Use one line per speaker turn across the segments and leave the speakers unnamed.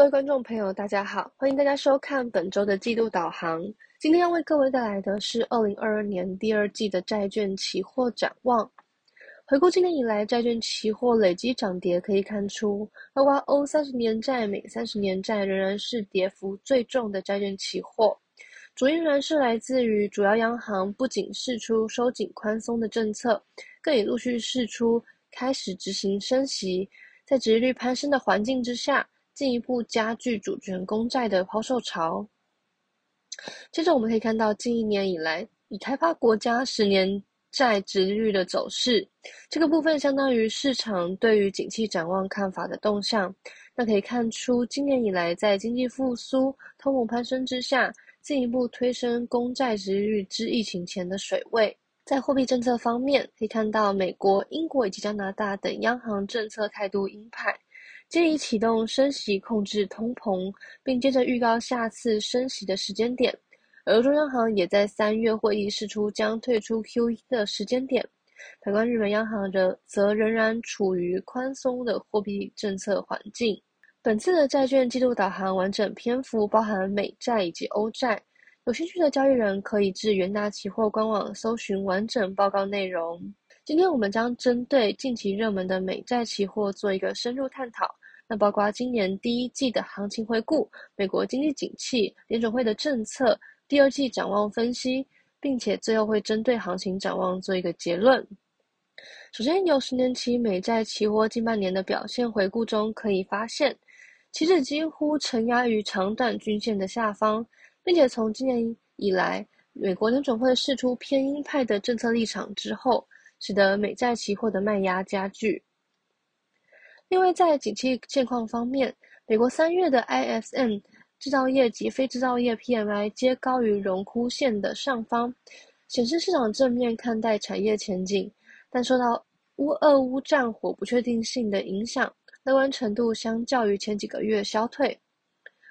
各位观众朋友，大家好，欢迎大家收看本周的季度导航。今天要为各位带来的是二零二二年第二季的债券期货展望。回顾今年以来债券期货累积涨跌，可以看出，包括欧三十年债、美三十年债仍然是跌幅最重的债券期货。主因仍然是来自于主要央行不仅释出收紧宽松的政策，更已陆续释出开始执行升息。在殖利率攀升的环境之下，进一步加剧主权公债的抛售潮。接着，我们可以看到近一年以来已开发国家十年债值率的走势。这个部分相当于市场对于景气展望看法的动向。那可以看出，今年以来在经济复苏、通膨攀升之下，进一步推升公债值率之疫情前的水位。在货币政策方面，可以看到美国、英国以及加拿大等央行政策态度鹰派，建议启动升息控制通膨，并接着预告下次升息的时间点。而中央行也在三月会议释出将退出 QE 的时间点。反观日本央行的，则仍然处于宽松的货币政策环境。本次的债券季度导航完整篇幅包含美债以及欧债。有兴趣的交易人可以至元大期货官网搜寻完整报告内容。今天我们将针对近期热门的美债期货做一个深入探讨，那包括今年第一季的行情回顾、美国经济景气、联准会的政策、第二季展望分析，并且最后会针对行情展望做一个结论。首先，由十年期美债期货近半年的表现回顾中可以发现，期指几乎承压于长短均线的下方。并且从今年以来，美国联准会释出偏鹰派的政策立场之后，使得美债期货的卖压加剧。另外，在景气现况方面，美国三月的 ISM 制造业及非制造业 PMI 皆高于荣枯线的上方，显示市场正面看待产业前景。但受到乌俄乌战火不确定性的影响，乐观程度相较于前几个月消退。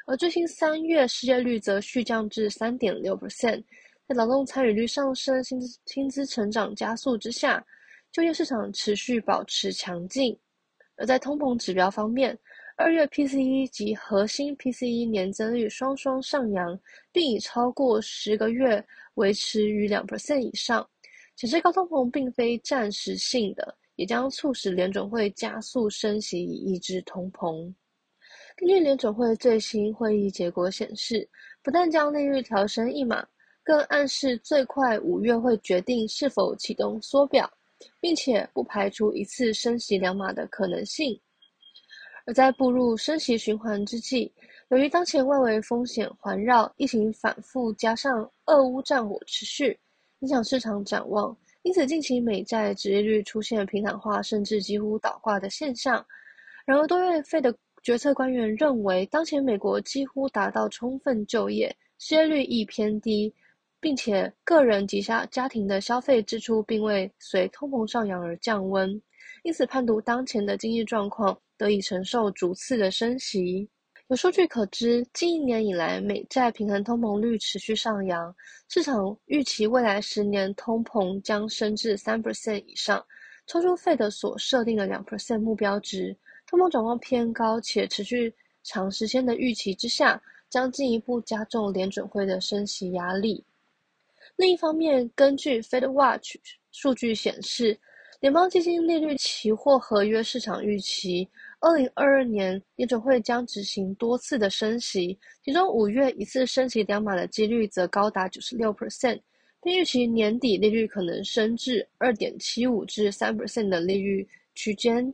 而最新三月失业率则续降至三点六 percent，在劳动参与率上升、薪资薪资成长加速之下，就业市场持续保持强劲。而在通膨指标方面，二月 PCE 及核心 PCE 年增率双双上扬，并已超过十个月维持于两 percent 以上，显示高通膨并非暂时性的，也将促使联准会加速升息以抑制通膨。根据联准会最新会议结果显示，不但将利率调升一码，更暗示最快五月会决定是否启动缩表，并且不排除一次升息两码的可能性。而在步入升息循环之际，由于当前外围风险环绕、疫情反复，加上俄乌战火持续，影响市场展望，因此近期美债直利率出现平坦化甚至几乎倒挂的现象。然而，多月费的决策官员认为，当前美国几乎达到充分就业，失业率亦偏低，并且个人及家家庭的消费支出并未随通膨上扬而降温，因此判读当前的经济状况得以承受逐次的升息。有数据可知，近一年以来，美债平衡通膨率持续上扬，市场预期未来十年通膨将升至三 percent 以上，超出费的所设定的两 percent 目标值。通膨转望偏高且持续长时间的预期之下，将进一步加重联准会的升息压力。另一方面，根据 Fed Watch 数据显示，联邦基金利率期货合约市场预期，二零二二年联准会将执行多次的升息，其中五月一次升息两码的几率则高达九十六 percent，并预期年底利率可能升至二点七五至三 percent 的利率区间。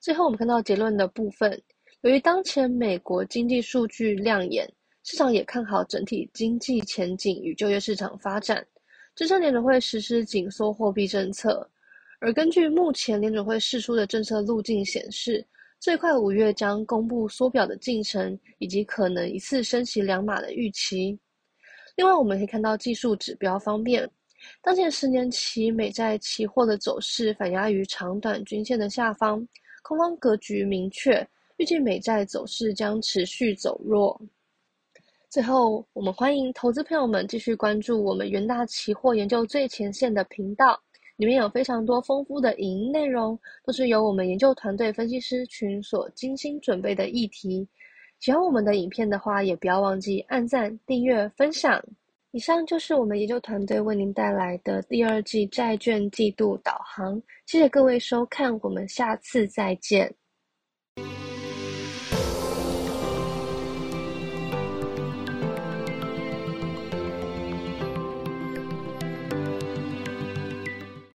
最后，我们看到结论的部分。由于当前美国经济数据亮眼，市场也看好整体经济前景与就业市场发展，支撑联准会实施紧缩货币政策。而根据目前联准会释出的政策路径显示，最快五月将公布缩表的进程，以及可能一次升息两码的预期。另外，我们可以看到技术指标方面，当前十年期美债期货的走势反压于长短均线的下方。空方格局明确，预计美债走势将持续走弱。最后，我们欢迎投资朋友们继续关注我们元大期货研究最前线的频道，里面有非常多丰富的影音内容，都是由我们研究团队分析师群所精心准备的议题。喜欢我们的影片的话，也不要忘记按赞、订阅、分享。以上就是我们研究团队为您带来的第二季债券季度导航，谢谢各位收看，我们下次再见。